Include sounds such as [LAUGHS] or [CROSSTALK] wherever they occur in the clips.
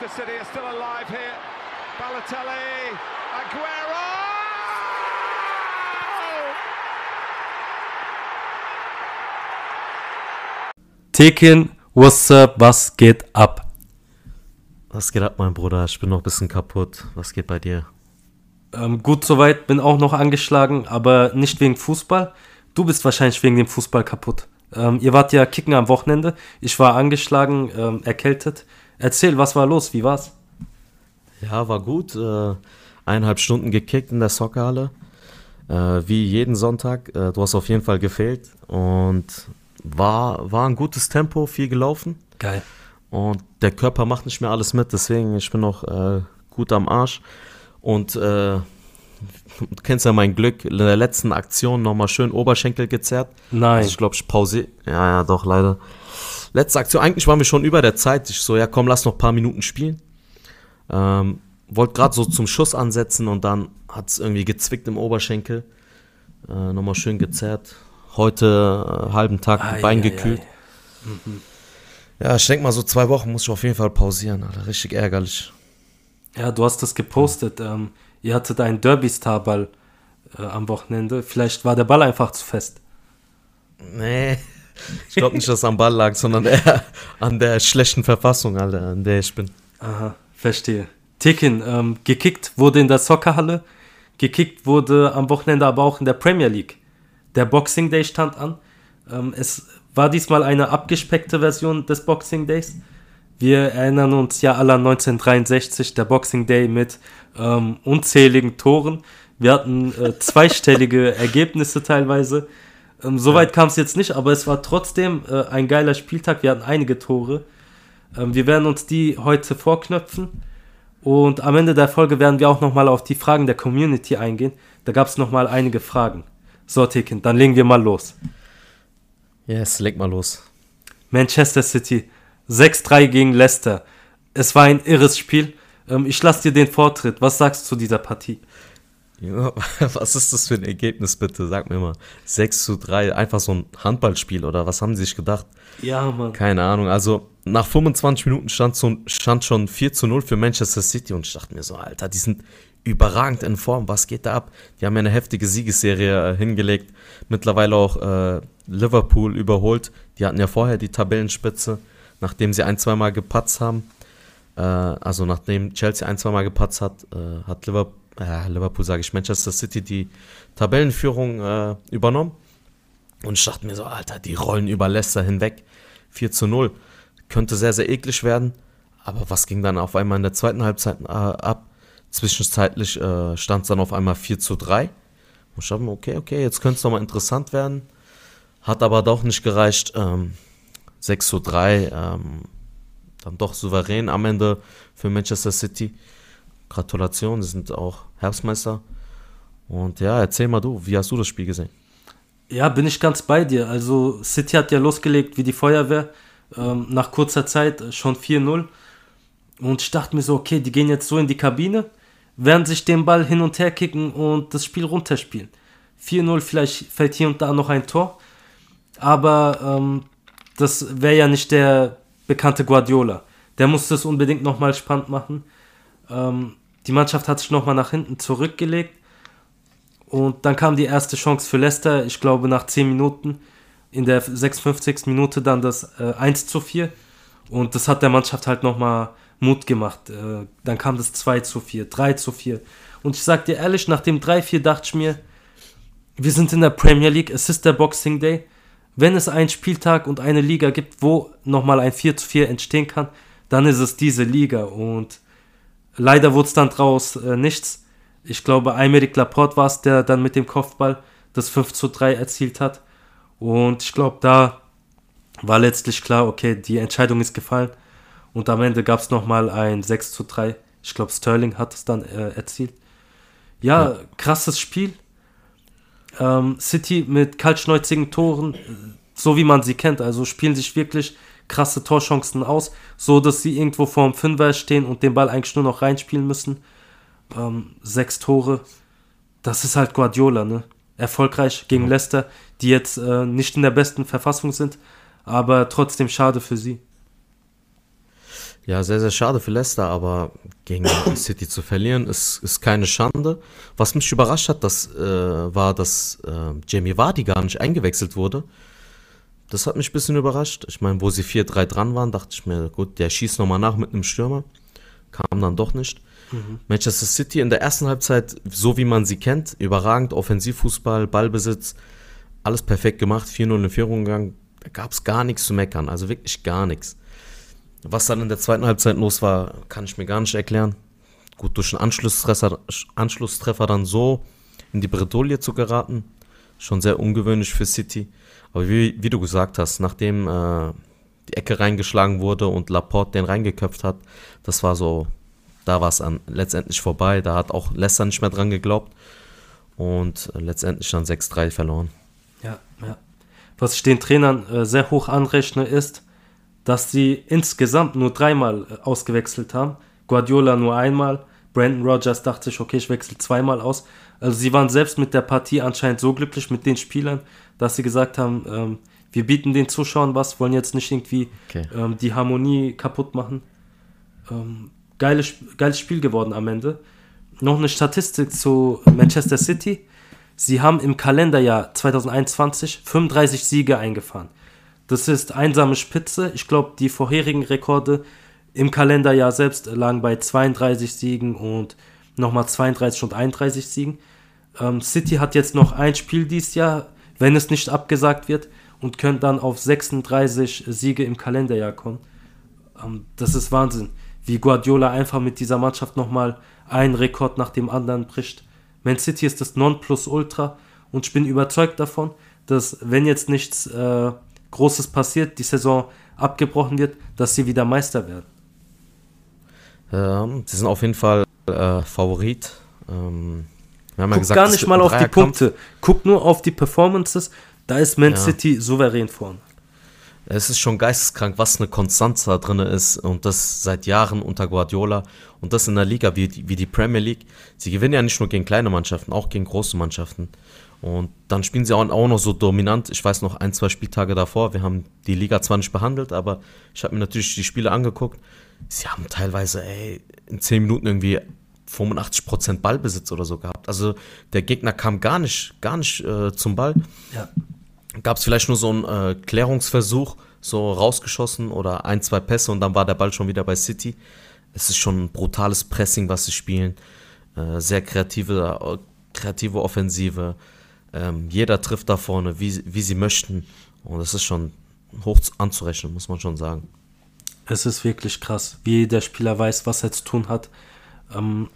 Manchester City are still alive here. Balotelli, Aguero! Tekin, what's up, was geht ab? Was geht ab, mein Bruder? Ich bin noch ein bisschen kaputt. Was geht bei dir? Ähm, gut soweit, bin auch noch angeschlagen, aber nicht wegen Fußball. Du bist wahrscheinlich wegen dem Fußball kaputt. Ähm, ihr wart ja kicken am Wochenende. Ich war angeschlagen, ähm, erkältet. Erzähl, was war los? Wie war's? Ja, war gut. Äh, eineinhalb Stunden gekickt in der Soccerhalle. Äh, wie jeden Sonntag. Äh, du hast auf jeden Fall gefehlt. Und war, war ein gutes Tempo, viel gelaufen. Geil. Und der Körper macht nicht mehr alles mit, deswegen ich bin noch gut am Arsch. Und du kennst ja mein Glück, in der letzten Aktion nochmal schön Oberschenkel gezerrt. Nein. Also ich glaube, ich pausiere. Ja, ja, doch, leider. Letzte Aktion, eigentlich waren wir schon über der Zeit. Ich so, ja komm, lass noch ein paar Minuten spielen. Ähm, Wollte gerade so zum Schuss ansetzen und dann hat es irgendwie gezwickt im Oberschenkel. Äh, nochmal schön gezerrt. Heute äh, halben Tag Ei, Bein ei, gekühlt. ei. Ja, ich denke mal, so zwei Wochen muss ich auf jeden Fall pausieren, Alter. Richtig ärgerlich. Ja, du hast das gepostet. Ähm, ihr hattet einen Derby-Starball äh, am Wochenende. Vielleicht war der Ball einfach zu fest. Nee. Ich glaube nicht, dass es am Ball lag, sondern eher an der schlechten Verfassung, Alter, an der ich bin. Aha, verstehe. Tekin, ähm, gekickt wurde in der Soccerhalle. Gekickt wurde am Wochenende aber auch in der Premier League. Der Boxing Day stand an. Ähm, es war diesmal eine abgespeckte Version des Boxing Days. Wir erinnern uns ja alle an 1963, der Boxing Day mit ähm, unzähligen Toren. Wir hatten äh, zweistellige [LAUGHS] Ergebnisse teilweise. Ähm, Soweit kam es jetzt nicht, aber es war trotzdem äh, ein geiler Spieltag. Wir hatten einige Tore. Ähm, wir werden uns die heute vorknöpfen. Und am Ende der Folge werden wir auch nochmal auf die Fragen der Community eingehen. Da gab es nochmal einige Fragen. So, Tekin, dann legen wir mal los. Yes, leg mal los. Manchester City 6-3 gegen Leicester. Es war ein irres Spiel. Ähm, ich lasse dir den Vortritt. Was sagst du zu dieser Partie? Ja, [LAUGHS] was ist das für ein Ergebnis, bitte? Sag mir mal. 6 zu 3, einfach so ein Handballspiel oder was haben sie sich gedacht? Ja, Mann. Keine Ahnung. Also nach 25 Minuten stand, so, stand schon 4 zu 0 für Manchester City und ich dachte mir so, Alter, die sind überragend in Form. Was geht da ab? Die haben ja eine heftige Siegesserie äh, hingelegt. Mittlerweile auch äh, Liverpool überholt. Die hatten ja vorher die Tabellenspitze, nachdem sie ein, zweimal gepatzt haben. Äh, also nachdem Chelsea ein, zweimal gepatzt hat, äh, hat Liverpool, äh, Liverpool sage ich, Manchester City die Tabellenführung äh, übernommen. Und ich dachte mir so, Alter, die rollen über Leicester hinweg. 4 zu 0. Könnte sehr, sehr eklig werden. Aber was ging dann auf einmal in der zweiten Halbzeit äh, ab? Zwischenzeitlich äh, stand es dann auf einmal 4 zu 3. Und ich dachte mir, okay, okay, jetzt könnte es nochmal interessant werden. Hat aber doch nicht gereicht. Ähm, 6 zu 3. Ähm, dann doch souverän am Ende für Manchester City. Gratulation, sie sind auch Herbstmeister. Und ja, erzähl mal du, wie hast du das Spiel gesehen? Ja, bin ich ganz bei dir. Also City hat ja losgelegt wie die Feuerwehr. Ähm, nach kurzer Zeit äh, schon 4-0. Und ich dachte mir so, okay, die gehen jetzt so in die Kabine, werden sich den Ball hin und her kicken und das Spiel runterspielen. 4-0, vielleicht fällt hier und da noch ein Tor. Aber ähm, das wäre ja nicht der bekannte Guardiola. Der muss das unbedingt nochmal spannend machen. Ähm, die Mannschaft hat sich nochmal nach hinten zurückgelegt. Und dann kam die erste Chance für Leicester, ich glaube nach 10 Minuten. In der 56. Minute dann das äh, 1 zu 4. Und das hat der Mannschaft halt nochmal Mut gemacht. Äh, dann kam das 2 zu 4, 3 zu 4. Und ich sag dir ehrlich, nach dem 3-4 dachte ich mir, wir sind in der Premier League, es ist der Boxing Day. Wenn es einen Spieltag und eine Liga gibt, wo nochmal ein 4 zu 4 entstehen kann, dann ist es diese Liga. Und leider wurde es dann draus äh, nichts. Ich glaube, Aymeric Laporte war es, der dann mit dem Kopfball das 5 zu 3 erzielt hat. Und ich glaube, da war letztlich klar, okay, die Entscheidung ist gefallen. Und am Ende gab es nochmal ein 6 zu 3. Ich glaube, Sterling hat es dann äh, erzielt. Ja, Ja. krasses Spiel. Ähm, City mit kaltschnäuzigen Toren, so wie man sie kennt. Also spielen sich wirklich krasse Torchancen aus, so dass sie irgendwo vorm Fünfer stehen und den Ball eigentlich nur noch reinspielen müssen. Ähm, sechs Tore, das ist halt Guardiola, ne? Erfolgreich gegen Leicester, die jetzt äh, nicht in der besten Verfassung sind, aber trotzdem schade für sie. Ja, sehr, sehr schade für Leicester, aber gegen [COUGHS] City zu verlieren ist, ist keine Schande. Was mich überrascht hat, das, äh, war, dass äh, Jamie Vardy gar nicht eingewechselt wurde. Das hat mich ein bisschen überrascht. Ich meine, wo sie 4-3 dran waren, dachte ich mir, gut, der schießt nochmal nach mit einem Stürmer. Kam dann doch nicht. Mhm. Manchester City in der ersten Halbzeit, so wie man sie kennt, überragend, Offensivfußball, Ballbesitz, alles perfekt gemacht, 4-0 in Führung gegangen. Da gab es gar nichts zu meckern, also wirklich gar nichts. Was dann in der zweiten Halbzeit los war, kann ich mir gar nicht erklären. Gut, durch einen Anschlusstreffer, Anschlusstreffer dann so in die Bredouille zu geraten, schon sehr ungewöhnlich für City. Aber wie, wie du gesagt hast, nachdem äh, die Ecke reingeschlagen wurde und Laporte den reingeköpft hat, das war so, da war es letztendlich vorbei. Da hat auch Leicester nicht mehr dran geglaubt und letztendlich dann 6-3 verloren. Ja, ja. Was ich den Trainern äh, sehr hoch anrechne, ist, dass sie insgesamt nur dreimal äh, ausgewechselt haben. Guardiola nur einmal. Brandon Rogers dachte sich, okay, ich wechsle zweimal aus. Also sie waren selbst mit der Partie anscheinend so glücklich mit den Spielern, dass sie gesagt haben, ähm, wir bieten den Zuschauern was, wollen jetzt nicht irgendwie okay. ähm, die Harmonie kaputt machen. Ähm, geiles, geiles Spiel geworden am Ende. Noch eine Statistik zu Manchester City. Sie haben im Kalenderjahr 2021 35 Siege eingefahren. Das ist einsame Spitze. Ich glaube, die vorherigen Rekorde im Kalenderjahr selbst lagen bei 32 Siegen und nochmal 32 und 31 Siegen. Ähm, City hat jetzt noch ein Spiel dieses Jahr, wenn es nicht abgesagt wird, und können dann auf 36 Siege im Kalenderjahr kommen. Ähm, das ist Wahnsinn, wie Guardiola einfach mit dieser Mannschaft nochmal einen Rekord nach dem anderen bricht. Man City ist das Nonplusultra und ich bin überzeugt davon, dass wenn jetzt nichts äh, Großes passiert, die Saison abgebrochen wird, dass sie wieder Meister werden. Ähm, sie sind auf jeden Fall äh, Favorit. Ähm, wir haben Guck ja gesagt, gar nicht mal auf die Punkte. Guck nur auf die Performances. Da ist Man ja. City souverän vorne. Es ist schon geisteskrank, was eine Konstanz da drin ist und das seit Jahren unter Guardiola und das in einer Liga wie, wie die Premier League. Sie gewinnen ja nicht nur gegen kleine Mannschaften, auch gegen große Mannschaften. Und dann spielen sie auch, auch noch so dominant. Ich weiß noch ein, zwei Spieltage davor. Wir haben die Liga zwar nicht behandelt, aber ich habe mir natürlich die Spiele angeguckt. Sie haben teilweise, ey, in 10 Minuten irgendwie 85% Ballbesitz oder so gehabt. Also der Gegner kam gar nicht, gar nicht äh, zum Ball. Ja. Gab es vielleicht nur so einen äh, Klärungsversuch, so rausgeschossen oder ein, zwei Pässe und dann war der Ball schon wieder bei City. Es ist schon ein brutales Pressing, was sie spielen. Äh, sehr kreative, äh, kreative Offensive. Ähm, jeder trifft da vorne, wie, wie sie möchten. Und das ist schon hoch anzurechnen, muss man schon sagen. Es ist wirklich krass, wie der Spieler weiß, was er zu tun hat. Ähm,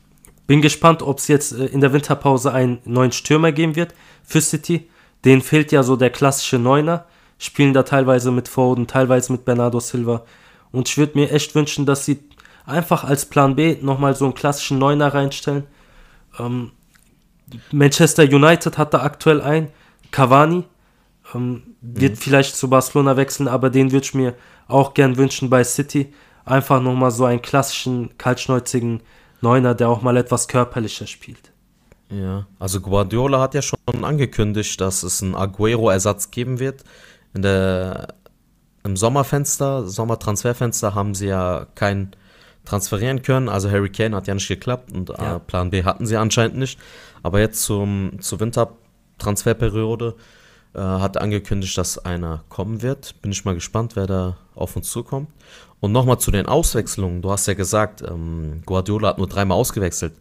bin gespannt, ob es jetzt äh, in der Winterpause einen neuen Stürmer geben wird für City. Den fehlt ja so der klassische Neuner. Spielen da teilweise mit Foden, teilweise mit Bernardo Silva. Und ich würde mir echt wünschen, dass sie einfach als Plan B nochmal so einen klassischen Neuner reinstellen. Ähm, Manchester United hat da aktuell einen, Cavani, ähm, wird mhm. vielleicht zu Barcelona wechseln, aber den würde ich mir auch gern wünschen bei City. Einfach nochmal so einen klassischen, kaltschnäuzigen Neuner, der auch mal etwas körperlicher spielt. Ja, also Guardiola hat ja schon angekündigt, dass es einen Aguero-Ersatz geben wird. In der, Im Sommerfenster, Sommertransferfenster haben sie ja keinen transferieren können. Also Harry Kane hat ja nicht geklappt und ja. Plan B hatten sie anscheinend nicht. Aber jetzt zum, zur Wintertransferperiode äh, hat angekündigt, dass einer kommen wird. Bin ich mal gespannt, wer da auf uns zukommt. Und nochmal zu den Auswechslungen. Du hast ja gesagt, ähm, Guardiola hat nur dreimal ausgewechselt.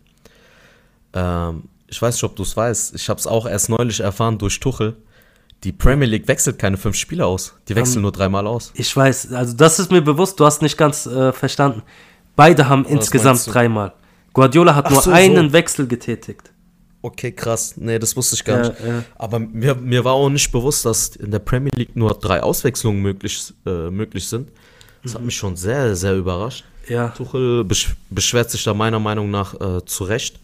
Ähm, ich weiß nicht, ob du es weißt. Ich habe es auch erst neulich erfahren durch Tuchel. Die Premier League wechselt keine fünf Spieler aus. Die wechseln um, nur dreimal aus. Ich weiß, also das ist mir bewusst, du hast nicht ganz äh, verstanden. Beide haben Was insgesamt dreimal. Guardiola hat Ach nur so, einen so. Wechsel getätigt. Okay, krass. Nee, das wusste ich gar ja, nicht. Ja. Aber mir, mir war auch nicht bewusst, dass in der Premier League nur drei Auswechslungen möglich, äh, möglich sind. Das mhm. hat mich schon sehr, sehr überrascht. Ja. Tuchel besch beschwert sich da meiner Meinung nach äh, zu Recht.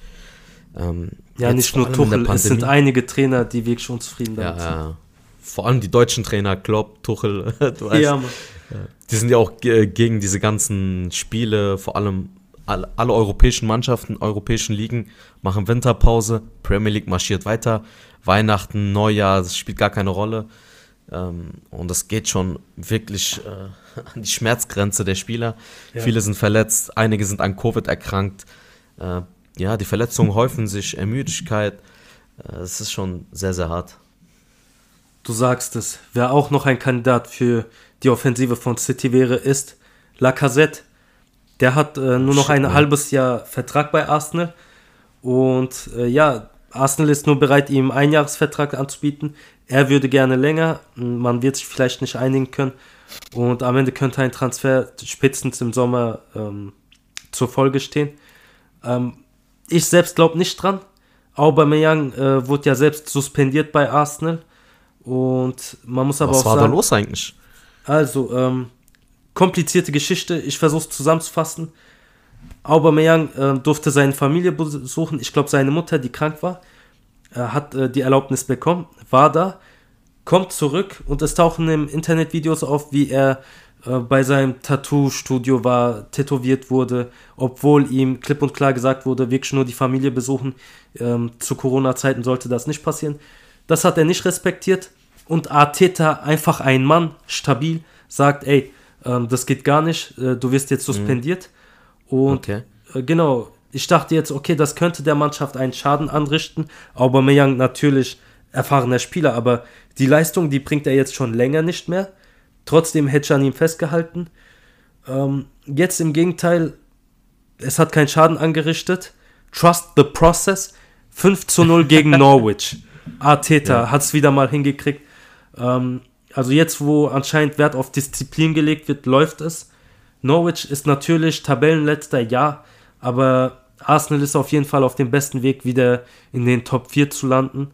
Ähm, ja, nicht nur Tuchel, es sind einige Trainer, die wirklich unzufrieden damit ja, sind. Ja. Vor allem die deutschen Trainer, Klopp, Tuchel, [LAUGHS] du weißt. Ja, Mann. Die sind ja auch gegen diese ganzen Spiele, vor allem alle, alle europäischen Mannschaften, europäischen Ligen machen Winterpause, Premier League marschiert weiter, Weihnachten, Neujahr, das spielt gar keine Rolle. Ähm, und das geht schon wirklich äh, [LAUGHS] an die Schmerzgrenze der Spieler. Ja. Viele sind verletzt, einige sind an Covid erkrankt. Äh, ja, die Verletzungen häufen sich, Ermüdigkeit. Es ist schon sehr, sehr hart. Du sagst es. Wer auch noch ein Kandidat für die Offensive von City wäre, ist Lacazette. Der hat äh, nur noch Shit, ein man. halbes Jahr Vertrag bei Arsenal. Und äh, ja, Arsenal ist nur bereit, ihm einen Jahresvertrag anzubieten. Er würde gerne länger. Man wird sich vielleicht nicht einigen können. Und am Ende könnte ein Transfer spätestens im Sommer ähm, zur Folge stehen. Ähm, ich selbst glaube nicht dran. Aubameyang äh, wurde ja selbst suspendiert bei Arsenal. Und man muss aber Was auch sagen... Was war da los eigentlich? Also, ähm, komplizierte Geschichte. Ich versuche es zusammenzufassen. Aubameyang äh, durfte seine Familie besuchen. Ich glaube, seine Mutter, die krank war, äh, hat äh, die Erlaubnis bekommen, war da, kommt zurück und es tauchen im Internet Videos auf, wie er äh, bei seinem Tattoo-Studio war, tätowiert wurde, obwohl ihm klipp und klar gesagt wurde, wirklich nur die Familie besuchen. Ähm, zu Corona-Zeiten sollte das nicht passieren. Das hat er nicht respektiert und Arteta, einfach ein Mann, stabil, sagt, ey, ähm, das geht gar nicht, äh, du wirst jetzt mhm. suspendiert. Mhm. Und okay. äh, genau, ich dachte jetzt, okay, das könnte der Mannschaft einen Schaden anrichten. Aubameyang natürlich erfahrener Spieler, aber die Leistung, die bringt er jetzt schon länger nicht mehr. Trotzdem hätte ich an ihm festgehalten. Ähm, jetzt im Gegenteil, es hat keinen Schaden angerichtet. Trust the process. 5 zu 0 gegen [LAUGHS] Norwich. Arteta ja. hat es wieder mal hingekriegt. Ähm, also jetzt, wo anscheinend Wert auf Disziplin gelegt wird, läuft es. Norwich ist natürlich Tabellenletzter, ja, aber Arsenal ist auf jeden Fall auf dem besten Weg, wieder in den Top 4 zu landen.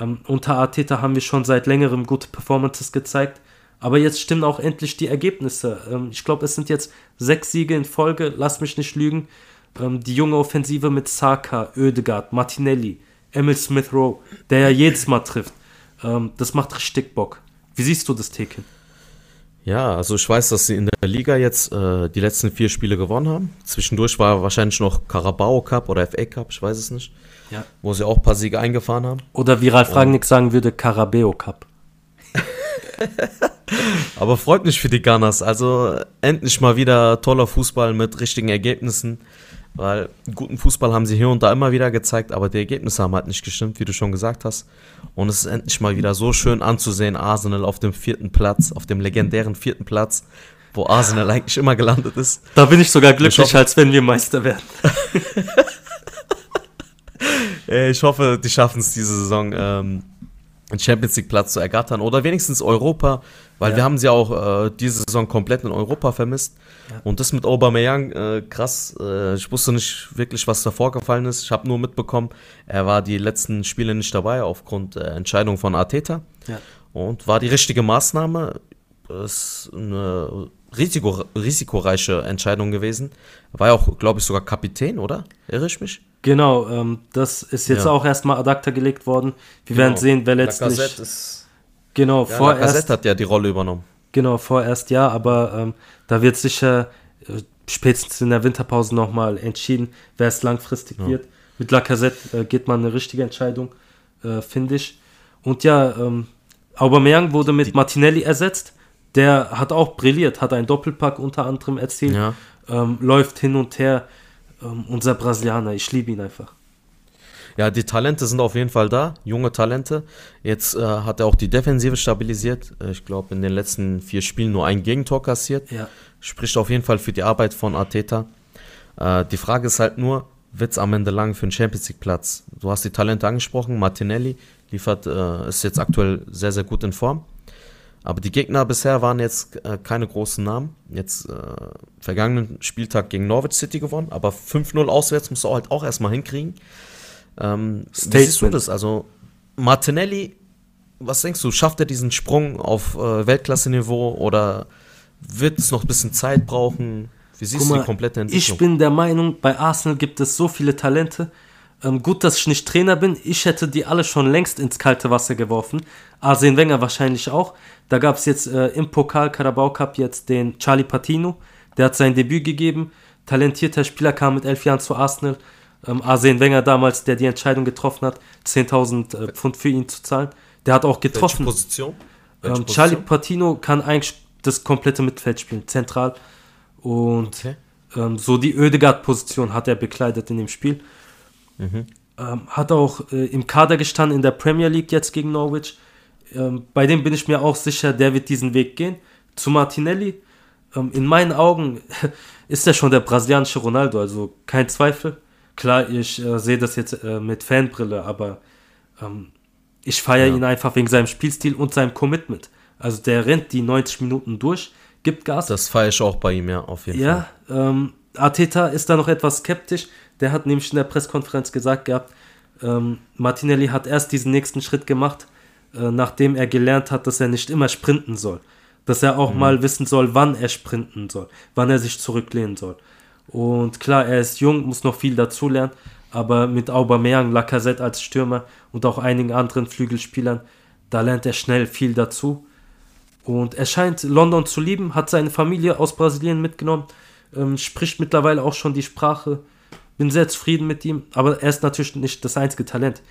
Ähm, unter Arteta haben wir schon seit längerem gute Performances gezeigt. Aber jetzt stimmen auch endlich die Ergebnisse. Ähm, ich glaube, es sind jetzt sechs Siege in Folge, lass mich nicht lügen. Ähm, die junge Offensive mit Saka, Oedegaard, Martinelli, Emil Smith Rowe, der ja jedes Mal trifft. Ähm, das macht richtig Bock. Wie siehst du das, Tekin? Ja, also ich weiß, dass sie in der Liga jetzt äh, die letzten vier Spiele gewonnen haben. Zwischendurch war wahrscheinlich noch Carabao Cup oder FA Cup, ich weiß es nicht. Ja. Wo sie auch ein paar Siege eingefahren haben. Oder wie Ralf Rangnick sagen würde, Carabeo Cup. [LAUGHS] Aber freut mich für die Gunners. Also endlich mal wieder toller Fußball mit richtigen Ergebnissen. Weil guten Fußball haben sie hier und da immer wieder gezeigt, aber die Ergebnisse haben halt nicht gestimmt, wie du schon gesagt hast. Und es ist endlich mal wieder so schön anzusehen, Arsenal auf dem vierten Platz, auf dem legendären vierten Platz, wo Arsenal eigentlich immer gelandet ist. Da bin ich sogar glücklich, ich als wenn wir Meister werden. [LAUGHS] ich hoffe, die schaffen es diese Saison. Ähm, einen Champions League Platz zu ergattern oder wenigstens Europa, weil ja. wir haben sie auch äh, diese Saison komplett in Europa vermisst. Ja. Und das mit Aubameyang, äh, krass, äh, ich wusste nicht wirklich, was da vorgefallen ist. Ich habe nur mitbekommen, er war die letzten Spiele nicht dabei aufgrund der Entscheidung von Arteta. Ja. Und war die richtige Maßnahme. Ist eine Risiko, risikoreiche Entscheidung gewesen. War ja auch, glaube ich, sogar Kapitän, oder? Irre ich mich? Genau, ähm, das ist jetzt ja. auch erstmal ad acta gelegt worden. Wir genau. werden sehen, wer letztlich. Genau, ja, vorerst. Lacazette hat ja die Rolle übernommen. Genau, vorerst ja, aber ähm, da wird sicher äh, spätestens in der Winterpause nochmal entschieden, wer es langfristig ja. wird. Mit Lacazette äh, geht man eine richtige Entscheidung, äh, finde ich. Und ja, ähm, Aubameyang wurde mit die Martinelli ersetzt. Der hat auch brilliert, hat einen Doppelpack unter anderem erzielt, ja. ähm, läuft hin und her ähm, unser Brasilianer. Ich liebe ihn einfach. Ja, die Talente sind auf jeden Fall da, junge Talente. Jetzt äh, hat er auch die Defensive stabilisiert. Äh, ich glaube, in den letzten vier Spielen nur ein Gegentor kassiert. Ja. Spricht auf jeden Fall für die Arbeit von Arteta. Äh, die Frage ist halt nur, wird es am Ende lang für einen Champions League Platz? Du hast die Talente angesprochen. Martinelli liefert, äh, ist jetzt aktuell sehr, sehr gut in Form. Aber die Gegner bisher waren jetzt äh, keine großen Namen. Jetzt äh, vergangenen Spieltag gegen Norwich City gewonnen, aber 5-0 auswärts musst du halt auch erstmal hinkriegen. Ähm, wie siehst du das? Also Martinelli, was denkst du, schafft er diesen Sprung auf äh, Weltklasse-Niveau oder wird es noch ein bisschen Zeit brauchen? Wie siehst mal, du die komplette Entwicklung? Ich bin der Meinung, bei Arsenal gibt es so viele Talente. Ähm, gut, dass ich nicht Trainer bin. Ich hätte die alle schon längst ins kalte Wasser geworfen. Arsene Wenger wahrscheinlich auch. Da gab es jetzt äh, im Pokal Carabao Cup jetzt den Charlie Patino. Der hat sein Debüt gegeben. Talentierter Spieler kam mit elf Jahren zu Arsenal. Ähm, Arsene Wenger damals, der die Entscheidung getroffen hat, 10.000 äh, Pfund für ihn zu zahlen. Der hat auch getroffen. Welche Position? Ähm, Charlie Patino kann eigentlich das komplette Mittelfeld spielen, zentral. Und okay. ähm, so die Ödegard-Position hat er bekleidet in dem Spiel. Mhm. Ähm, hat auch äh, im Kader gestanden in der Premier League jetzt gegen Norwich. Ähm, bei dem bin ich mir auch sicher, der wird diesen Weg gehen. Zu Martinelli. Ähm, in meinen Augen [LAUGHS] ist er schon der brasilianische Ronaldo, also kein Zweifel. Klar, ich äh, sehe das jetzt äh, mit Fanbrille, aber ähm, ich feiere ja. ihn einfach wegen seinem Spielstil und seinem Commitment. Also der rennt die 90 Minuten durch, gibt Gas. Das feiere ich auch bei ihm, ja, auf jeden ja, Fall. Ja, ähm, Arteta ist da noch etwas skeptisch. Der hat nämlich in der Pressekonferenz gesagt gehabt, ähm, Martinelli hat erst diesen nächsten Schritt gemacht, äh, nachdem er gelernt hat, dass er nicht immer sprinten soll. Dass er auch mhm. mal wissen soll, wann er sprinten soll, wann er sich zurücklehnen soll. Und klar, er ist jung, muss noch viel dazulernen, aber mit Aubameyang, Lacazette als Stürmer und auch einigen anderen Flügelspielern, da lernt er schnell viel dazu. Und er scheint London zu lieben, hat seine Familie aus Brasilien mitgenommen, ähm, spricht mittlerweile auch schon die Sprache. Bin sehr zufrieden mit ihm, aber er ist natürlich nicht das einzige Talent.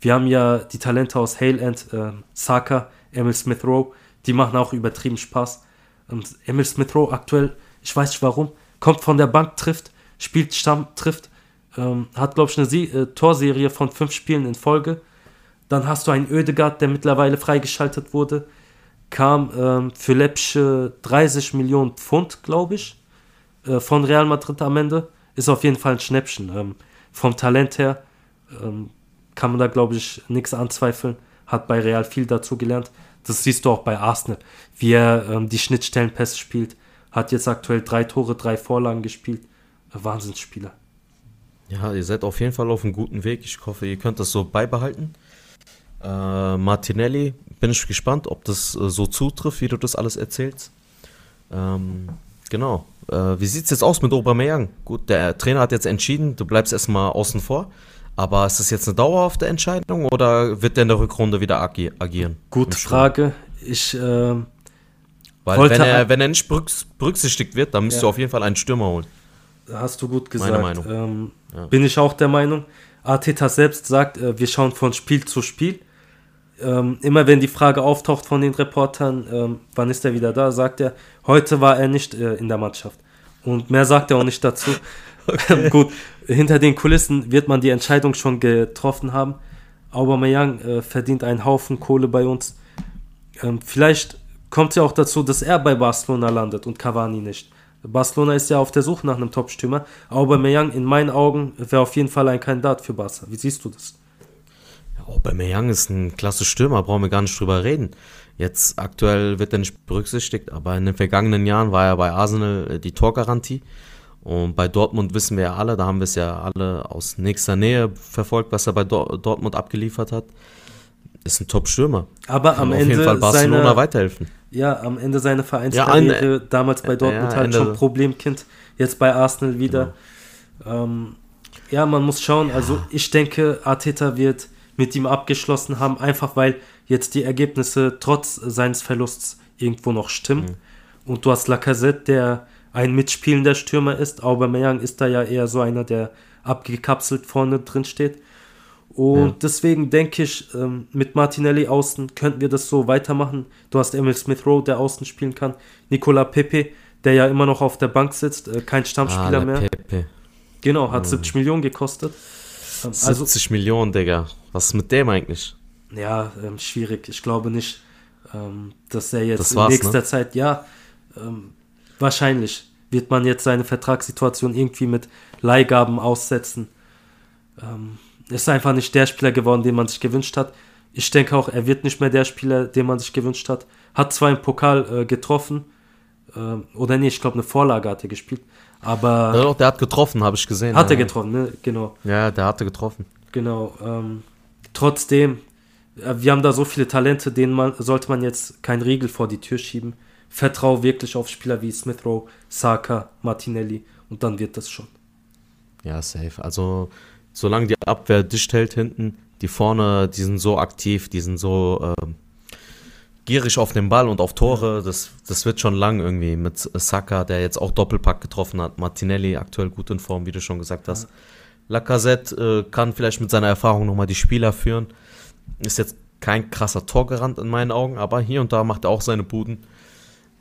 Wir haben ja die Talente aus Hale and äh, Saka, Emil Smith Rowe, die machen auch übertrieben Spaß. Und Emil Smith Rowe aktuell, ich weiß nicht warum, kommt von der Bank, trifft, spielt Stamm, trifft, ähm, hat, glaube ich, eine Sie äh, Torserie von fünf Spielen in Folge. Dann hast du einen Ödegard, der mittlerweile freigeschaltet wurde. Kam ähm, für läppsche 30 Millionen Pfund, glaube ich, äh, von Real Madrid am Ende. Ist auf jeden Fall ein Schnäppchen. Ähm, vom Talent her ähm, kann man da, glaube ich, nichts anzweifeln. Hat bei Real viel dazu gelernt. Das siehst du auch bei Arsenal, wie er ähm, die Schnittstellenpässe spielt. Hat jetzt aktuell drei Tore, drei Vorlagen gespielt. Wahnsinnsspieler. Ja, ihr seid auf jeden Fall auf einem guten Weg. Ich hoffe, ihr könnt das so beibehalten. Äh, Martinelli, bin ich gespannt, ob das äh, so zutrifft, wie du das alles erzählst. Ähm, genau. Äh, wie sieht es jetzt aus mit Aubameyang? Gut, der Trainer hat jetzt entschieden, du bleibst erstmal außen vor. Aber ist das jetzt eine dauerhafte Entscheidung oder wird der in der Rückrunde wieder agi agieren? Gute Frage. Ich äh, Weil wenn er, wenn er nicht berücksichtigt wird, dann müsst ja. du auf jeden Fall einen Stürmer holen. Hast du gut gesagt. Meine Meinung. Ähm, ja. Bin ich auch der Meinung. Arteta selbst sagt, äh, wir schauen von Spiel zu Spiel. Ähm, immer wenn die Frage auftaucht von den Reportern, ähm, wann ist er wieder da, sagt er, heute war er nicht äh, in der Mannschaft. Und mehr sagt er auch nicht dazu. Okay. [LAUGHS] [LAUGHS] Gut, hinter den Kulissen wird man die Entscheidung schon getroffen haben. Aubameyang äh, verdient einen Haufen Kohle bei uns. Ähm, vielleicht kommt ja auch dazu, dass er bei Barcelona landet und Cavani nicht. Barcelona ist ja auf der Suche nach einem Top-Stürmer. Aubameyang in meinen Augen wäre auf jeden Fall ein Kandidat für Barca. Wie siehst du das? Aubameyang ist ein klasse Stürmer, brauchen wir gar nicht drüber reden. Jetzt aktuell wird er nicht berücksichtigt, aber in den vergangenen Jahren war er bei Arsenal äh, die Torgarantie. Und bei Dortmund wissen wir ja alle, da haben wir es ja alle aus nächster Nähe verfolgt, was er bei Dortmund abgeliefert hat. Ist ein Top-Stürmer. Aber Kann am auf Ende jeden Fall Barcelona seine, weiterhelfen. Ja, am Ende seiner Vereinskarriere, ja, damals bei Dortmund ja, halt schon Problemkind, jetzt bei Arsenal wieder. Genau. Ähm, ja, man muss schauen. Also ich denke, Arteta wird mit ihm abgeschlossen haben, einfach weil jetzt die Ergebnisse trotz seines Verlusts irgendwo noch stimmen. Mhm. Und du hast Lacazette, der ein mitspielender Stürmer ist. Aubameyang ist da ja eher so einer, der abgekapselt vorne drin steht. Und ja. deswegen denke ich, ähm, mit Martinelli außen könnten wir das so weitermachen. Du hast Emil Smith Rowe, der außen spielen kann. Nicola Pepe, der ja immer noch auf der Bank sitzt, äh, kein Stammspieler ah, mehr. Pepe. Genau, hat mhm. 70 Millionen gekostet. Ähm, 70 also, Millionen, Digga. Was ist mit dem eigentlich? Ja, ähm, schwierig. Ich glaube nicht, ähm, dass er jetzt in nächster ne? Zeit, ja, ähm, wahrscheinlich wird man jetzt seine Vertragssituation irgendwie mit Leihgaben aussetzen. Ähm, ist einfach nicht der Spieler geworden, den man sich gewünscht hat. Ich denke auch, er wird nicht mehr der Spieler, den man sich gewünscht hat. Hat zwar im Pokal äh, getroffen, äh, oder nee, ich glaube, eine Vorlage hat er gespielt. Aber. Ja, doch, der hat getroffen, habe ich gesehen. Hat ja. er getroffen, ne? Genau. Ja, der hatte getroffen. Genau. Ähm, trotzdem, äh, wir haben da so viele Talente, denen man, sollte man jetzt keinen Riegel vor die Tür schieben vertraue wirklich auf Spieler wie Smith Rowe, Saka, Martinelli und dann wird das schon. Ja, safe. Also, solange die Abwehr dicht hält hinten, die vorne, die sind so aktiv, die sind so äh, gierig auf den Ball und auf Tore, das, das wird schon lang irgendwie mit Saka, der jetzt auch Doppelpack getroffen hat, Martinelli aktuell gut in Form, wie du schon gesagt hast. Ja. Lacazette äh, kann vielleicht mit seiner Erfahrung nochmal die Spieler führen. Ist jetzt kein krasser Torgarant in meinen Augen, aber hier und da macht er auch seine Buden.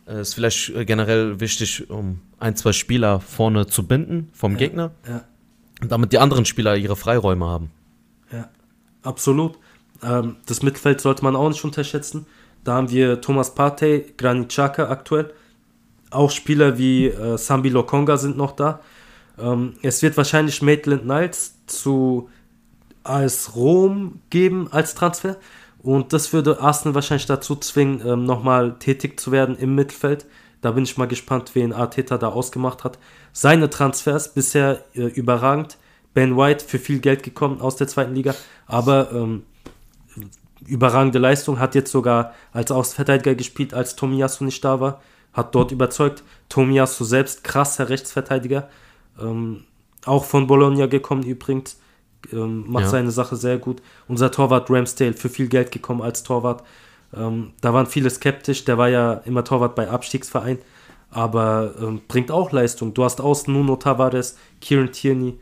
Äh, ist vielleicht äh, generell wichtig, um ein, zwei Spieler vorne zu binden vom Ja, Gegner, Ja, damit die anderen Spieler ihre Freiräume haben. ja, absolut. Ähm, das Mittelfeld sollte man auch nicht unterschätzen. Da haben wir Thomas Partey, Granit Xhaka aktuell. Auch Spieler wie äh, Sambi Lokonga sind noch da. Ähm, es wird wahrscheinlich Maitland Niles zu AS Rom geben als Transfer. Und das würde Arsenal wahrscheinlich dazu zwingen, ähm, nochmal tätig zu werden im Mittelfeld. Da bin ich mal gespannt, wen Arteta da ausgemacht hat. Seine Transfers bisher äh, überragend. Ben White für viel Geld gekommen aus der zweiten Liga, aber ähm, überragende Leistung. Hat jetzt sogar als Außenverteidiger gespielt, als Tomiyasu nicht da war. Hat dort überzeugt. Tomiyasu selbst, krasser Rechtsverteidiger. Ähm, auch von Bologna gekommen übrigens. Ähm, macht Ja. seine Sache sehr gut. Unser Torwart Ramsdale für viel Geld gekommen als Torwart. Ähm, da waren viele skeptisch. Der war ja immer Torwart bei Abstiegsverein. Aber ähm, bringt auch Leistung. Du hast außen Nuno Tavares, Kieran Tierney,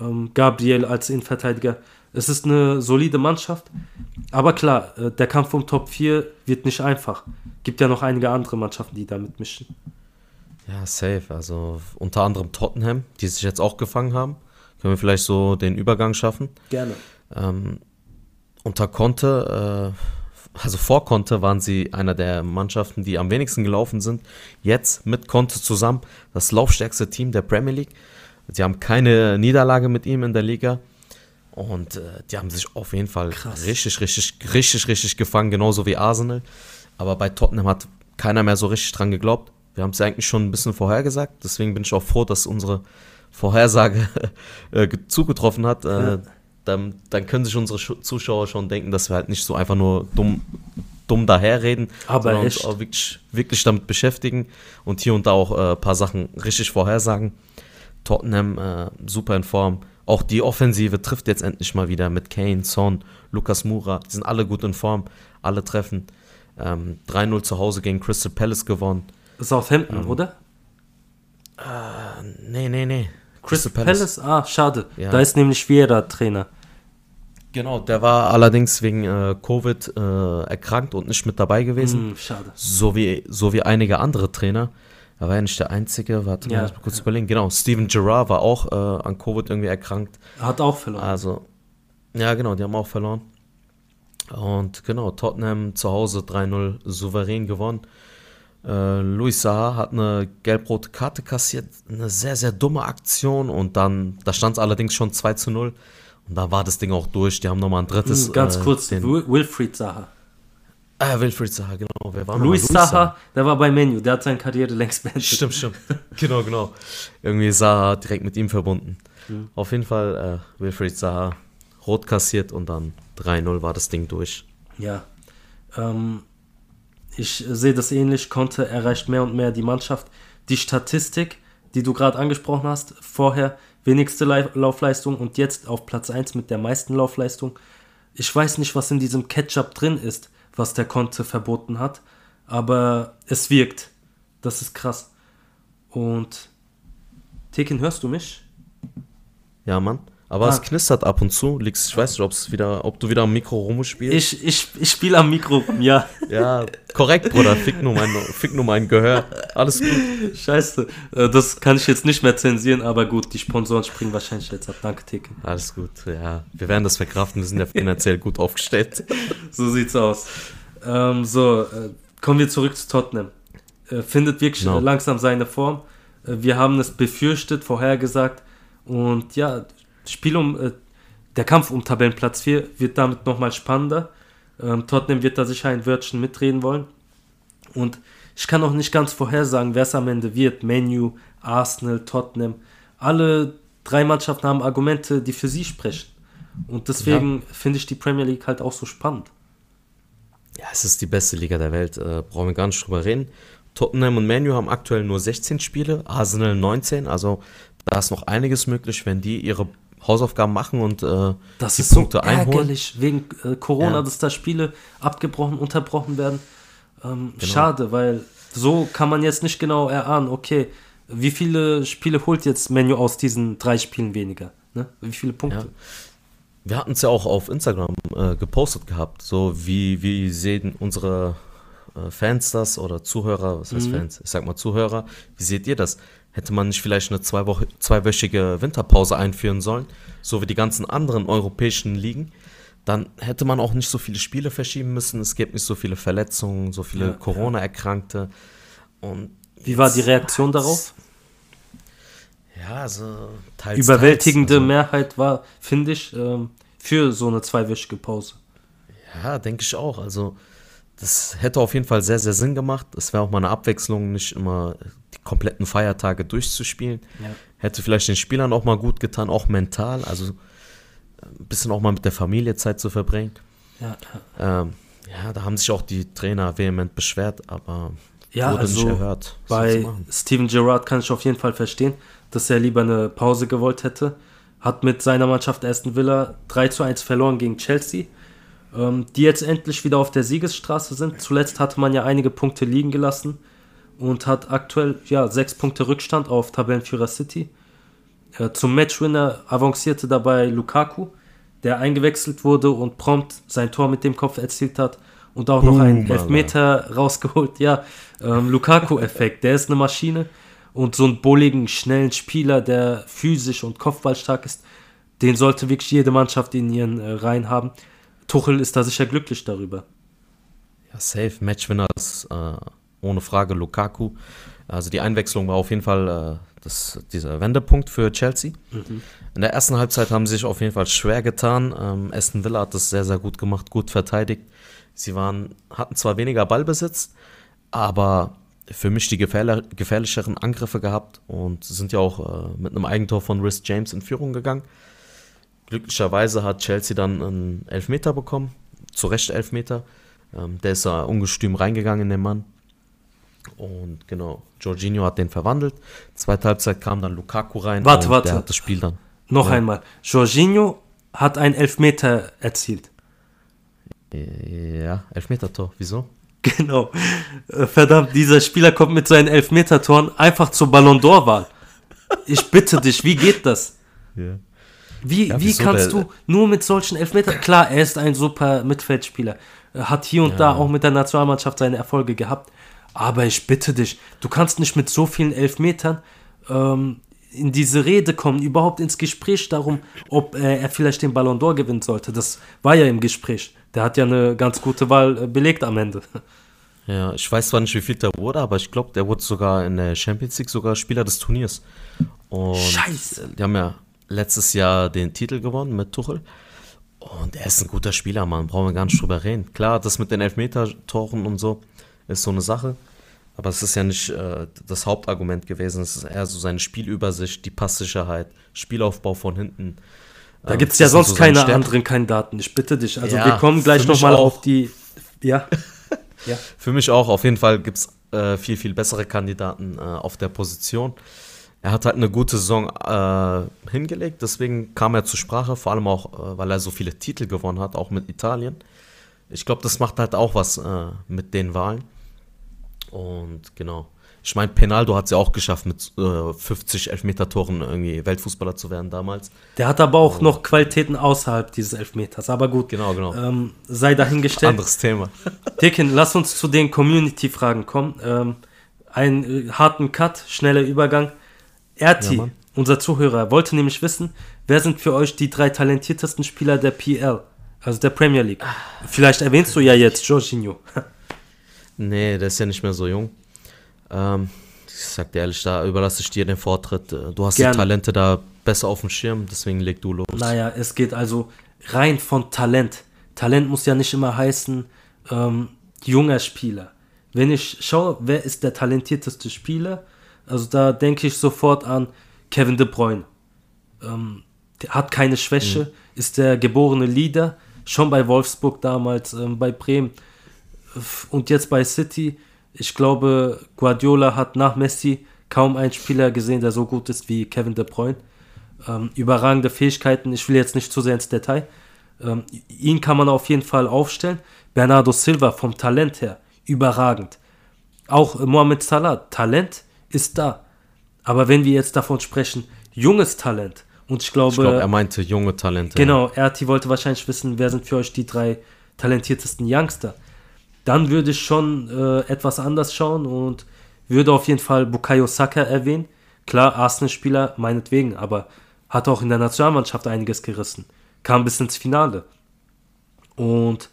ähm, Gabriel als Innenverteidiger. Es ist eine solide Mannschaft. Aber klar, äh, der Kampf um Top 4 wird nicht einfach. Gibt ja noch einige andere Mannschaften, die da mitmischen. Ja, safe. Also unter anderem Tottenham, die sich jetzt auch gefangen haben. Können wir vielleicht so den Übergang schaffen. Gerne. Ähm, unter Conte, äh, also vor Conte waren sie einer der Mannschaften, die am wenigsten gelaufen sind. Jetzt mit Conte zusammen das laufstärkste Team der Premier League. Sie haben keine Niederlage mit ihm in der Liga. Und äh, die haben sich auf jeden Fall Krass. richtig, richtig, richtig, richtig gefangen, genauso wie Arsenal. Aber bei Tottenham hat keiner mehr so richtig dran geglaubt. Wir haben es ja eigentlich schon ein bisschen vorhergesagt. Deswegen bin ich auch froh, dass unsere Vorhersage [LAUGHS] äh, ge- zugetroffen hat. Äh, Ja. Dann, dann können sich unsere Zuschauer schon denken, dass wir halt nicht so einfach nur dumm, dumm daherreden, Aber sondern echt. uns auch wirklich, wirklich damit beschäftigen und hier und da auch äh, ein paar Sachen richtig vorhersagen. Tottenham äh, super in Form. Auch die Offensive trifft jetzt endlich mal wieder mit Kane, Son, Lukas Moura. Die sind alle gut in Form, alle treffen. Ähm, 3-0 zu Hause gegen Crystal Palace gewonnen. Southampton, Ähm, oder? Nee, nee, nee. Crystal Palace? Ah, schade. Ja. Da ist nämlich Vieira Trainer. Genau, der war allerdings wegen äh, Covid äh, erkrankt und nicht mit dabei gewesen. Hm, schade. So, wie, so wie einige andere Trainer. Er war ja nicht der Einzige. Warte Ja, mal, kurz überlegen. Genau, Steven Gerrard war auch äh, an Covid irgendwie erkrankt. Hat auch verloren. Also, ja, genau, die haben auch verloren. Und genau, Tottenham zu Hause 3-0 souverän gewonnen. Äh, Luis Saha hat eine gelb-rote Karte kassiert, eine sehr, sehr dumme Aktion und dann, da stand es allerdings schon 2 zu 0 und da war das Ding auch durch. Die haben nochmal ein drittes. Hm, Ganz äh, kurz, Den, Wil- Wilfried Saha. ah, Wilfried Saha, genau. Wer war? Luis Saha, der war bei Menu, der hat seine Karriere längst beendet. Stimmt, stimmt. genau, genau. Irgendwie Saha direkt mit ihm verbunden. Auf jeden Fall äh, Wilfried Saha rot kassiert und dann 3-0 war das Ding durch. Ja. Ähm, ich sehe das ähnlich. Conte erreicht mehr und mehr die Mannschaft. Die Statistik, die du gerade angesprochen hast, vorher wenigste Laufleistung und jetzt auf Platz 1 mit der meisten Laufleistung. Ich weiß nicht, was in diesem Ketchup drin ist, was der Conte verboten hat, aber es wirkt. Das ist krass. Und Tekin, hörst du mich? Ja, Mann. Aber Ah. es knistert ab und zu. Ich weiß nicht, ob's wieder, ob du wieder am Mikro rumspielst. Ich, ich, ich spiele am Mikro, ja. [LAUGHS] Ja, korrekt, Bruder. Fick nur, mein, fick nur mein Gehör. Alles gut. Scheiße, äh, das kann ich jetzt nicht mehr zensieren, aber gut, die Sponsoren springen wahrscheinlich jetzt ab. Danke, Tekin. Alles gut. Ja, wir werden das verkraften. Wir sind ja finanziell gut aufgestellt. [LAUGHS] So sieht's aus. Ähm, so, äh, kommen wir zurück zu Tottenham. Äh, findet wirklich Genau. äh, langsam seine Form. Wir haben es befürchtet, vorhergesagt. Und ja, Spiel um, äh, der Kampf um Tabellenplatz 4 wird damit nochmal spannender. Ähm, Tottenham wird da sicher ein Wörtchen mitreden wollen. Und ich kann auch nicht ganz vorhersagen, wer es am Ende wird. Menu, Arsenal, Tottenham. Alle drei Mannschaften haben Argumente, die für sie sprechen. Und deswegen finde ich die Premier League halt auch so spannend. Ja, es ist die beste Liga der Welt. Äh, brauchen wir gar nicht drüber reden. Tottenham und Manu haben aktuell nur 16 Spiele, Arsenal 19. Also da ist noch einiges möglich, wenn die ihre Hausaufgaben machen und äh, Das die ist Punkte so einholen. ärgerlich wegen äh, Corona, Ja. dass da Spiele abgebrochen, unterbrochen werden. Ähm, Genau. Schade, weil so kann man jetzt nicht genau erahnen, okay, wie viele Spiele holt jetzt Menu aus diesen drei Spielen weniger? Ne? Wie viele Punkte? Ja. wir hatten es ja auch auf Instagram äh, gepostet gehabt, so wie, wie sehen unsere äh, Fans das oder Zuhörer, was heißt mhm. Fans? Ich sag mal Zuhörer, wie seht ihr das? Hätte man nicht vielleicht eine zwei Woche, zweiwöchige Winterpause einführen sollen, so wie die ganzen anderen europäischen Ligen? Dann hätte man auch nicht so viele Spiele verschieben müssen. Es gibt nicht so viele Verletzungen, so viele ja, Corona-Erkrankte. Und wie war die Reaktion darauf? Ja, also teils, Überwältigende teils, also, Mehrheit war, finde ich, ähm, für so eine zweiwöchige Pause. Ja, denke ich auch. Also das hätte auf jeden Fall sehr, sehr Sinn gemacht. Es wäre auch mal eine Abwechslung, nicht immer kompletten Feiertage durchzuspielen. Ja. Hätte vielleicht den Spielern auch mal gut getan, auch mental. Also ein bisschen auch mal mit der Familie Zeit zu verbringen. Ja, ähm, ja da haben sich auch die Trainer vehement beschwert, aber ja, wurde also nicht erhört. Bei Steven Gerrard kann ich auf jeden Fall verstehen, dass er lieber eine Pause gewollt hätte. Hat mit seiner Mannschaft Aston Villa 3 zu 1 verloren gegen Chelsea ähm, die jetzt endlich wieder auf der Siegesstraße sind. Zuletzt hatte man ja einige Punkte liegen gelassen und hat aktuell ja sechs Punkte Rückstand auf Tabellenführer City. Äh, zum Matchwinner avancierte dabei Lukaku, der eingewechselt wurde und prompt sein Tor mit dem Kopf erzielt hat und auch noch einen Elfmeter rausgeholt. Ja, ähm, Lukaku-Effekt, der ist eine Maschine und so einen bulligen, schnellen Spieler, der physisch und kopfballstark ist, den sollte wirklich jede Mannschaft in ihren äh, Reihen haben. Tuchel ist da sicher glücklich darüber. Ja, safe. Matchwinner ist äh, ohne Frage Lukaku. Also die Einwechslung war auf jeden Fall äh, das, dieser Wendepunkt für Chelsea. Mhm. In der ersten Halbzeit haben sie sich auf jeden Fall schwer getan. Ähm, Aston Villa hat das sehr, sehr gut gemacht, gut verteidigt. Sie waren, hatten zwar weniger Ballbesitz, aber für mich die gefährlich, gefährlicheren Angriffe gehabt und sind ja auch äh, mit einem Eigentor von Rhys James in Führung gegangen. Glücklicherweise hat Chelsea dann einen Elfmeter bekommen, zu Recht Elfmeter. Ähm, der ist da ungestüm reingegangen in den Mann. Und genau, Jorginho hat den verwandelt. Zweite Halbzeit kam dann Lukaku rein. Warte, warte. Der hat das Spiel dann. Noch ja. einmal. Jorginho hat einen Elfmeter erzielt. Ja, Elfmeter-Tor. Wieso? [LAUGHS] Genau. Äh, verdammt, dieser Spieler kommt mit seinen Elfmeter-Toren einfach zur Ballon d'Or-Wahl. Ich bitte dich, wie geht das? Ja. Wie, ja, wie kannst du nur mit solchen Elfmetern, klar, er ist ein super Mittelfeldspieler, hat hier und ja. da auch mit der Nationalmannschaft seine Erfolge gehabt, aber ich bitte dich, du kannst nicht mit so vielen Elfmetern ähm, in diese Rede kommen, überhaupt ins Gespräch darum, ob äh, er vielleicht den Ballon d'Or gewinnen sollte. Das war ja im Gespräch. Der hat ja eine ganz gute Wahl äh, belegt am Ende. [LAUGHS] Ja, ich weiß zwar nicht, wie viel der wurde, aber ich glaube, der wurde sogar in der Champions League sogar Spieler des Turniers. Und Scheiße. Die haben ja letztes Jahr den Titel gewonnen mit Tuchel. Und er ist ein guter Spieler, Mann. Brauchen wir gar nicht drüber reden. Klar, das mit den Elfmeter-Toren und so ist so eine Sache. Aber es ist ja nicht äh, das Hauptargument gewesen. Es ist eher so seine Spielübersicht, die Passsicherheit, Spielaufbau von hinten. Da ähm, gibt es ja sonst so keine Stärke. anderen Kandidaten. Ich bitte dich. Also ja, wir kommen gleich nochmal auf die. Ja. [LAUGHS] ja. Für mich auch. Auf jeden Fall gibt es äh, viel, viel bessere Kandidaten äh, auf der Position er hat halt eine gute Saison äh, hingelegt, deswegen kam er zur Sprache, vor allem auch, äh, weil er so viele Titel gewonnen hat, auch mit Italien. Ich glaube, das macht halt auch was äh, mit den Wahlen. Und genau. Ich meine, Penaldo hat es ja auch geschafft, mit 50 äh, Elfmeter-Toren irgendwie Weltfußballer zu werden damals. Der hat aber auch noch Qualitäten außerhalb dieses Elfmeters. Aber gut, genau, genau. Ähm, sei dahingestellt. Anderes Thema. [LAUGHS] Dicken, lass uns zu den Community-Fragen kommen. Ähm, einen äh, harten Cut, schneller Übergang. Erti, ja, unser Zuhörer, wollte nämlich wissen, wer sind für euch die drei talentiertesten Spieler der PL, also der Premier League? Vielleicht erwähnst du ja jetzt Jorginho. [LAUGHS] nee, der ist ja nicht mehr so jung. Ähm, ich sag dir ehrlich, da überlasse ich dir den Vortritt. Du hast Gerne. die Talente da besser auf dem Schirm, deswegen leg du los. Naja, es geht also rein von Talent. Talent muss ja nicht immer heißen, ähm, junger Spieler. Wenn ich schaue, wer ist der talentierteste Spieler, also da denke ich sofort an Kevin De Bruyne. Ähm, der hat keine Schwäche, mhm. ist der geborene Leader, schon bei Wolfsburg damals, ähm, bei Bremen und jetzt bei City. Ich glaube, Guardiola hat nach Messi kaum einen Spieler gesehen, der so gut ist wie Kevin De Bruyne. Ähm, überragende Fähigkeiten, ich will jetzt nicht zu sehr ins Detail. Ähm, ihn kann man auf jeden Fall aufstellen. Bernardo Silva vom Talent her, überragend. Auch Mohamed Salah, Talent, ist da. Aber wenn wir jetzt davon sprechen, junges Talent, Und ich glaube. Ich glaube, er meinte junge Talente. Genau, Erti wollte wahrscheinlich wissen, wer sind für euch die drei talentiertesten Youngster. Dann würde ich schon äh, etwas anders schauen und würde auf jeden Fall Bukayo Saka erwähnen. Klar, Arsenal-Spieler, meinetwegen, aber hat auch in der Nationalmannschaft einiges gerissen. Kam bis ins Finale. Und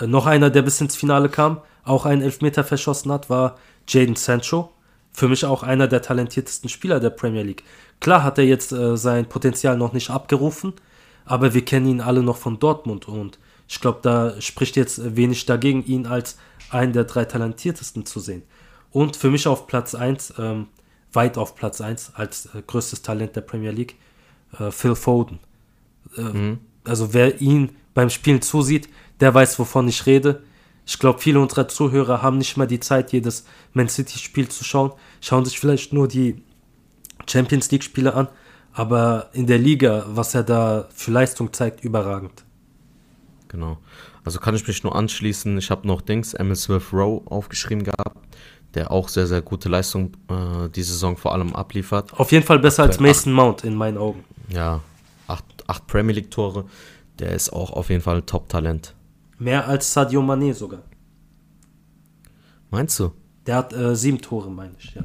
äh, noch einer, der bis ins Finale kam, auch einen Elfmeter verschossen hat, war Jaden Sancho. Für mich auch einer der talentiertesten Spieler der Premier League. Klar hat er jetzt äh, sein Potenzial noch nicht abgerufen, aber wir kennen ihn alle noch von Dortmund und ich glaube, da spricht jetzt wenig dagegen, ihn als einen der drei talentiertesten zu sehen. Und für mich auf Platz 1, ähm, weit auf Platz 1 als äh, größtes Talent der Premier League, äh, Phil Foden. Äh, mhm. Also wer ihn beim Spielen zusieht, der weiß, wovon ich rede. Ich glaube, viele unserer Zuhörer haben nicht mal die Zeit, jedes Man City-Spiel zu schauen. Schauen sich vielleicht nur die Champions League-Spiele an. Aber in der Liga, was er da für Leistung zeigt, überragend. Genau. Also kann ich mich nur anschließen. Ich habe noch Dings, Emil Smith Rowe aufgeschrieben gehabt, der auch sehr, sehr gute Leistung äh, die Saison vor allem abliefert. Auf jeden Fall besser als Mason Mount in meinen Augen. Ja, acht, acht Premier League Tore. Der ist auch auf jeden Fall ein Top-Talent. Mehr als Sadio Mané sogar. Meinst du? Der hat äh, sieben Tore, meine ich, ja.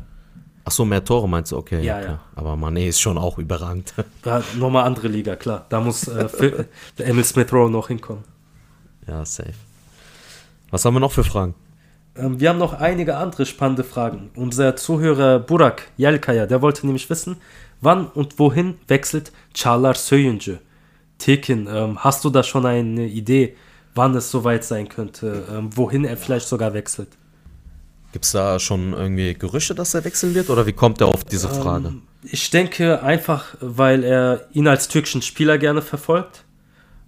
Ach so, mehr Tore meinst du? Okay. Ja, ja. Aber Mané ist schon auch überragend. Ja, nochmal andere Liga, klar. Da muss äh, [LAUGHS] Emil Smith Rowe noch hinkommen. Ja, safe. Was haben wir noch für Fragen? Ähm, wir haben noch einige andere spannende Fragen. Unser Zuhörer Burak Yelkaya, der wollte nämlich wissen, wann und wohin wechselt Çağlar Söyüncü? Tekin, ähm, hast du da schon eine Idee, wann es soweit sein könnte, ähm, wohin er vielleicht sogar wechselt? Gibt es da schon irgendwie Gerüchte, dass er wechseln wird oder wie kommt er auf diese Frage? Ähm, ich denke einfach, weil er ihn als türkischen Spieler gerne verfolgt.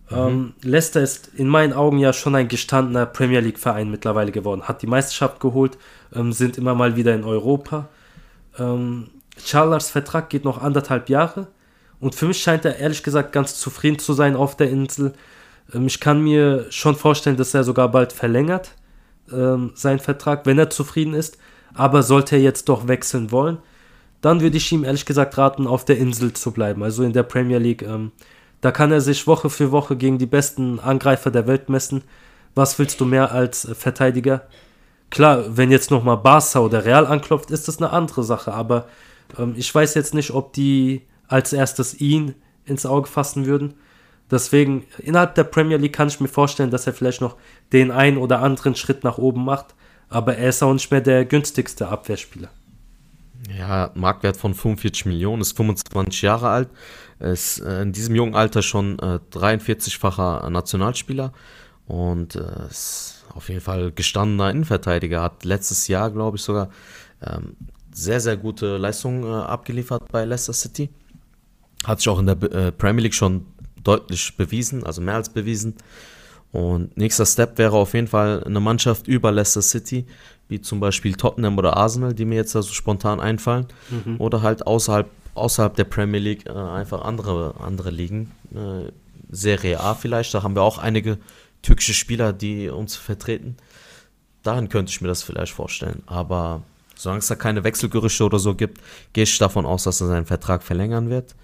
Mhm. Ähm, Leicester ist in meinen Augen ja schon ein gestandener Premier League-Verein mittlerweile geworden. Hat die Meisterschaft geholt, ähm, sind immer mal wieder in Europa. Ähm, Charlers Vertrag geht noch anderthalb Jahre. Und für mich scheint er ehrlich gesagt ganz zufrieden zu sein auf der Insel. Ähm, ich kann mir schon vorstellen, dass er sogar bald verlängert ähm, seinen Vertrag, wenn er zufrieden ist. Aber sollte er jetzt doch wechseln wollen, dann würde ich ihm ehrlich gesagt raten, auf der Insel zu bleiben, also in der Premier League. Da kann er sich Woche für Woche gegen die besten Angreifer der Welt messen. Was willst du mehr als Verteidiger? Klar, wenn jetzt nochmal Barca oder Real anklopft, ist das eine andere Sache. Aber ähm, ich weiß jetzt nicht, ob die als erstes ihn ins Auge fassen würden. Deswegen, innerhalb der Premier League kann ich mir vorstellen, dass er vielleicht noch den einen oder anderen Schritt nach oben macht. Aber er ist auch nicht mehr der günstigste Abwehrspieler. Ja, Marktwert von 45 Millionen, ist 25 Jahre alt, ist äh, in diesem jungen Alter schon äh, 43-facher Nationalspieler und äh, ist auf jeden Fall gestandener Innenverteidiger. Hat letztes Jahr, glaube ich, sogar ähm, sehr, sehr gute Leistungen äh, abgeliefert bei Leicester City. Hat sich auch in der äh, Premier League schon deutlich bewiesen, also mehr als bewiesen. Und nächster Step wäre auf jeden Fall eine Mannschaft über Leicester City, wie zum Beispiel Tottenham oder Arsenal, die mir jetzt da so spontan einfallen. Mhm. Oder halt außerhalb, außerhalb der Premier League äh, einfach andere, andere Ligen. Äh, Serie A vielleicht, da haben wir auch einige türkische Spieler, die uns vertreten. Dahin könnte ich mir das vielleicht vorstellen. Aber solange es da keine Wechselgerüchte oder so gibt, gehe ich davon aus, dass er seinen Vertrag verlängern wird.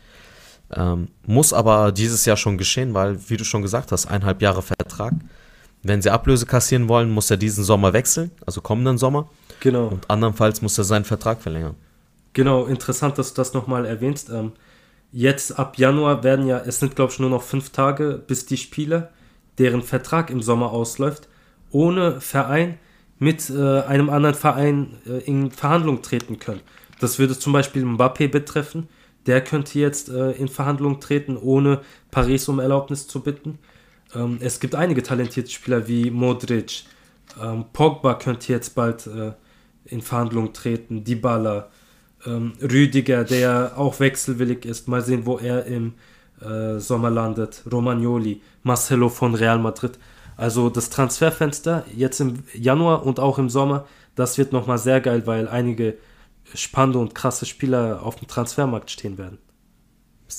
Ähm, muss aber dieses Jahr schon geschehen, weil, wie du schon gesagt hast, eineinhalb Jahre Vertrag. Wenn sie Ablöse kassieren wollen, muss er diesen Sommer wechseln, also kommenden Sommer. Genau. Und andernfalls muss er seinen Vertrag verlängern. Genau, interessant, dass du das nochmal erwähnst. Ähm, jetzt ab Januar werden ja, es sind glaube ich nur noch fünf Tage, bis die Spieler, deren Vertrag im Sommer ausläuft, ohne Verein mit äh, einem anderen Verein äh, in Verhandlung treten können. Das würde zum Beispiel Mbappé betreffen der könnte jetzt äh, in Verhandlungen treten, ohne Paris um Erlaubnis zu bitten. Ähm, es gibt einige talentierte Spieler wie Modric. Ähm, Pogba könnte jetzt bald äh, in Verhandlungen treten. Dybala, ähm, Rüdiger, der auch wechselwillig ist. Mal sehen, wo er im äh, Sommer landet. Romagnoli, Marcelo von Real Madrid. Also das Transferfenster jetzt im Januar und auch im Sommer, das wird nochmal sehr geil, weil einige spannende und krasse Spieler auf dem Transfermarkt stehen werden.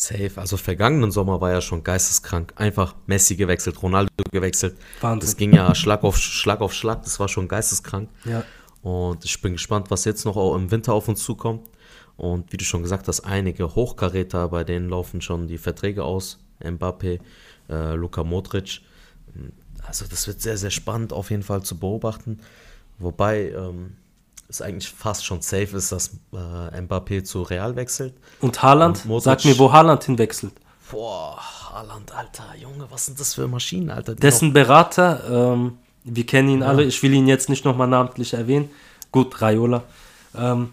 Safe. Also vergangenen Sommer war ja schon geisteskrank. Einfach Messi gewechselt, Ronaldo gewechselt. Wahnsinn. Das ging ja Schlag auf Schlag auf Schlag. Das war schon geisteskrank. Ja. Und ich bin gespannt, was jetzt noch im Winter auf uns zukommt. Und wie du schon gesagt hast, einige Hochkaräter, bei denen laufen schon die Verträge aus. Mbappe, äh, Luka Modric. Also das wird sehr, sehr spannend auf jeden Fall zu beobachten. Wobei ähm, es eigentlich fast schon safe ist, dass äh, Mbappé zu Real wechselt. Und Haaland? Und Sag mir, wo Haaland hinwechselt. Boah, Haaland, Alter, Junge, was sind das für Maschinen, Alter? Dessen Berater, ähm, wir kennen ihn alle, ich will ihn jetzt nicht nochmal namentlich erwähnen. Gut, Raiola. Ähm,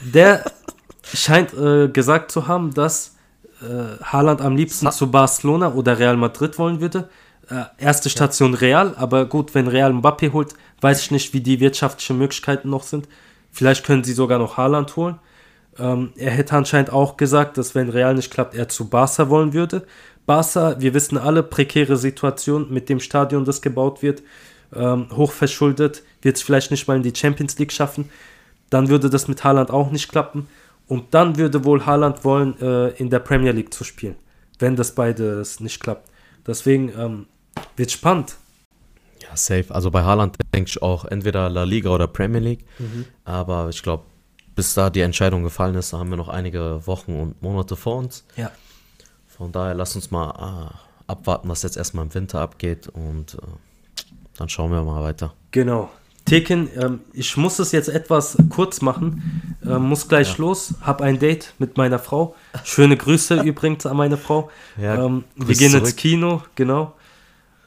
der [LAUGHS] scheint äh, gesagt zu haben, dass äh, Haaland am liebsten Sa- zu Barcelona oder Real Madrid wollen würde. Äh, erste Station Real, aber gut, wenn Real Mbappé holt, weiß ich nicht, wie die wirtschaftlichen Möglichkeiten noch sind. Vielleicht können sie sogar noch Haaland holen. Ähm, er hätte anscheinend auch gesagt, dass wenn Real nicht klappt, er zu Barca wollen würde. Barca, wir wissen alle, prekäre Situation mit dem Stadion, das gebaut wird, ähm, hochverschuldet, wird es vielleicht nicht mal in die Champions League schaffen. Dann würde das mit Haaland auch nicht klappen. Und dann würde wohl Haaland wollen, äh, in der Premier League zu spielen, wenn das beides nicht klappt. Deswegen ähm, wird spannend. Ja, safe. Also bei Haaland denke ich auch entweder La Liga oder Premier League. Mhm. Aber ich glaube, bis da die Entscheidung gefallen ist, da haben wir noch einige Wochen und Monate vor uns. Ja. Von daher lass uns mal ah, abwarten, was jetzt erstmal im Winter abgeht und äh, dann schauen wir mal weiter. Genau. Tekin, ähm, ich muss es jetzt etwas kurz machen, ähm, muss gleich los, hab ein Date mit meiner Frau. Schöne Grüße [LAUGHS] übrigens an meine Frau. Ja, ähm, wir gehen ins zurück. Kino, genau.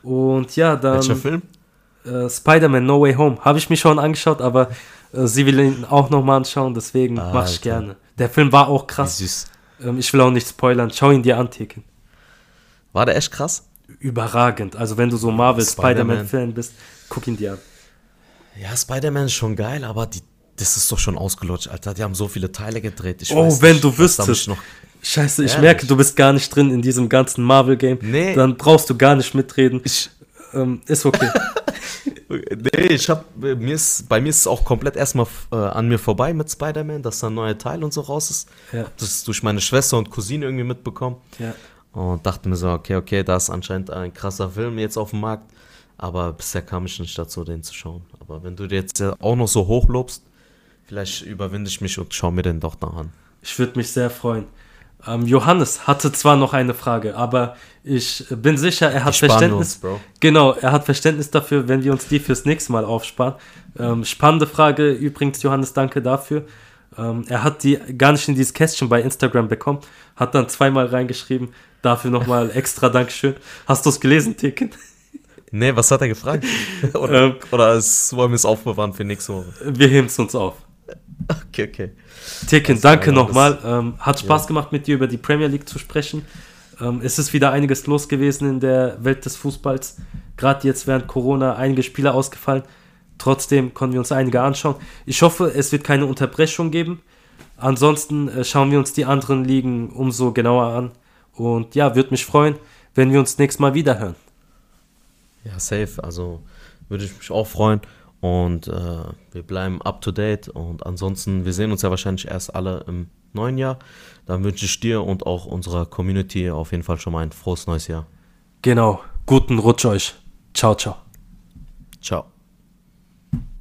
Und ja, Welcher dann Film? äh, Spider-Man No Way Home habe ich mir schon angeschaut, aber äh, sie will ihn auch nochmal anschauen, deswegen Ah, mach ich gerne. Der Film war auch krass. süß. Ähm, ich will auch nicht spoilern. Schau ihn dir an, Tekin. War der echt krass? Überragend. Also wenn du so Marvel Spider-Man. Spider-Man-Fan bist, guck ihn dir an. Ja, Spider-Man ist schon geil, aber die, das ist doch schon ausgelutscht, Alter. Die haben so viele Teile gedreht. Ich Oh, weiß wenn nicht, du wüsstest. Noch Scheiße, ich Ehrlich? merke, du bist gar nicht drin in diesem ganzen Marvel-Game. Nee. Dann brauchst du gar nicht mitreden. ich, Ähm, ist okay. [LAUGHS] nee, ich hab, mir ist, bei mir ist es auch komplett erstmal äh, an mir vorbei mit Spider-Man, dass da ein neuer Teil und so raus ist. Ja. Das ist durch meine Schwester und Cousine irgendwie mitbekommen. ja. Und dachte mir so, okay, okay, da ist anscheinend ein krasser Film jetzt auf dem Markt. Aber bisher kam ich nicht dazu, den zu schauen. Aber wenn du dir jetzt auch noch so hochlobst, vielleicht überwinde ich mich und schau mir den doch noch an. Ich würde mich sehr freuen. Ähm, Johannes hatte zwar noch eine Frage, aber ich bin sicher, er hat wir Verständnis. uns, Bro. Genau, er hat Verständnis dafür, wenn wir uns die fürs nächste Mal aufsparen. Ähm, spannende Frage übrigens, Johannes, danke dafür. Ähm, er hat die gar nicht in dieses Kästchen bei Instagram bekommen, hat dann zweimal reingeschrieben. Dafür nochmal extra Dankeschön. Hast du es gelesen, Ticken? [LAUGHS] Nee, was hat er gefragt? [LAUGHS] oder Ähm. oder es, wollen wir es aufbewahren für nächste Woche? Wir heben es uns auf. Okay, okay. Ticken, Das danke ja nochmal. Ähm, hat Spaß gemacht, mit dir über die Premier League zu sprechen. Ähm, es ist wieder einiges los gewesen in der Welt des Fußballs. Gerade jetzt während Corona einige Spiele ausgefallen. Trotzdem konnten wir uns einige anschauen. Ich hoffe, es wird keine Unterbrechung geben. Ansonsten äh, schauen wir uns die anderen Ligen umso genauer an. Und ja, würde mich freuen, wenn wir uns nächstes Mal wieder hören. Ja, safe. Also würde ich mich auch freuen. Und äh, wir bleiben up to date. Und ansonsten, wir sehen uns ja wahrscheinlich erst alle im neuen Jahr. Dann wünsche ich dir und auch unserer Community auf jeden Fall schon mal ein frohes neues Jahr. Genau. Guten Rutsch euch. Ciao, ciao. Ciao.